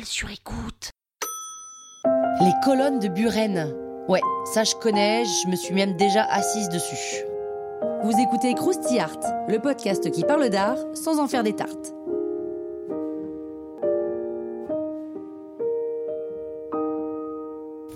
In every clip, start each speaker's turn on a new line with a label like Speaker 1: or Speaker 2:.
Speaker 1: Sur écoute. Les colonnes de Buren. Ouais, ça je connais, je me suis même déjà assise dessus. Vous écoutez Krusty Art, le podcast qui parle d'art sans en faire des tartes.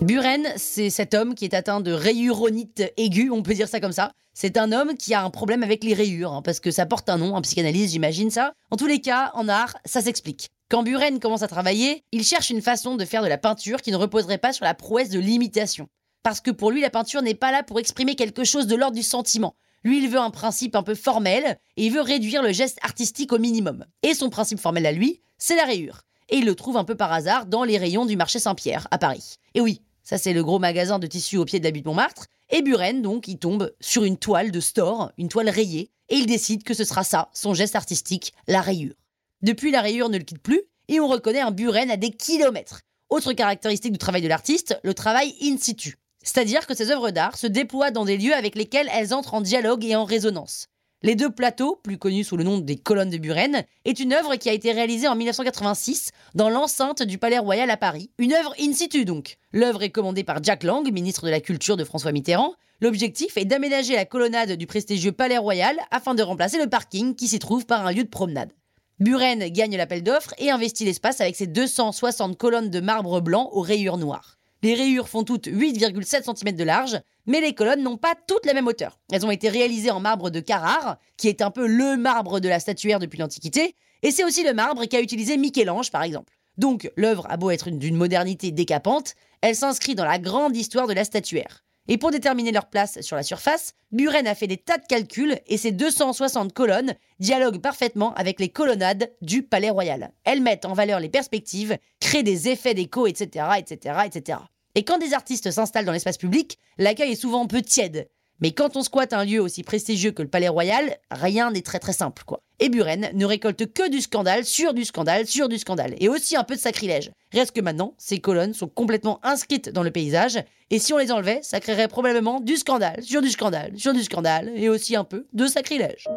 Speaker 1: Buren, c'est cet homme qui est atteint de rayuronite aiguë, on peut dire ça comme ça. C'est un homme qui a un problème avec les rayures, hein, parce que ça porte un nom en psychanalyse, j'imagine ça. En tous les cas, en art, ça s'explique. Quand Buren commence à travailler, il cherche une façon de faire de la peinture qui ne reposerait pas sur la prouesse de l'imitation. Parce que pour lui, la peinture n'est pas là pour exprimer quelque chose de l'ordre du sentiment. Lui, il veut un principe un peu formel et il veut réduire le geste artistique au minimum. Et son principe formel à lui, c'est la rayure. Et il le trouve un peu par hasard dans les rayons du marché Saint-Pierre, à Paris. Et oui, ça c'est le gros magasin de tissus au pied de la butte Montmartre. Et Buren, donc, il tombe sur une toile de store, une toile rayée, et il décide que ce sera ça, son geste artistique, la rayure. Depuis, la rayure ne le quitte plus, et on reconnaît un Buren à des kilomètres. Autre caractéristique du travail de l'artiste, le travail in situ. C'est-à-dire que ces œuvres d'art se déploient dans des lieux avec lesquels elles entrent en dialogue et en résonance. Les deux plateaux, plus connus sous le nom des colonnes de Buren, est une œuvre qui a été réalisée en 1986 dans l'enceinte du Palais Royal à Paris. Une œuvre in situ donc. L'œuvre est commandée par Jack Lang, ministre de la Culture de François Mitterrand. L'objectif est d'aménager la colonnade du prestigieux Palais Royal afin de remplacer le parking qui s'y trouve par un lieu de promenade. Buren gagne l'appel d'offres et investit l'espace avec ses 260 colonnes de marbre blanc aux rayures noires. Les rayures font toutes 8,7 cm de large, mais les colonnes n'ont pas toutes la même hauteur. Elles ont été réalisées en marbre de Carrare, qui est un peu le marbre de la statuaire depuis l'Antiquité, et c'est aussi le marbre qu'a utilisé Michel-Ange par exemple. Donc l'œuvre a beau être d'une modernité décapante, elle s'inscrit dans la grande histoire de la statuaire. Et pour déterminer leur place sur la surface, Buren a fait des tas de calculs et ces 260 colonnes dialoguent parfaitement avec les colonnades du Palais Royal. Elles mettent en valeur les perspectives, créent des effets d'écho, etc., etc., etc. Et quand des artistes s'installent dans l'espace public, l'accueil est souvent un peu tiède. Mais quand on squatte un lieu aussi prestigieux que le Palais Royal, rien n'est très très simple, quoi. Et Buren ne récolte que du scandale sur du scandale sur du scandale, et aussi un peu de sacrilège. Reste que maintenant, ces colonnes sont complètement inscrites dans le paysage, et si on les enlevait, ça créerait probablement du scandale sur du scandale sur du scandale, et aussi un peu de sacrilège.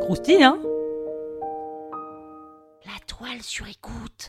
Speaker 1: Croustille, hein? La toile sur écoute.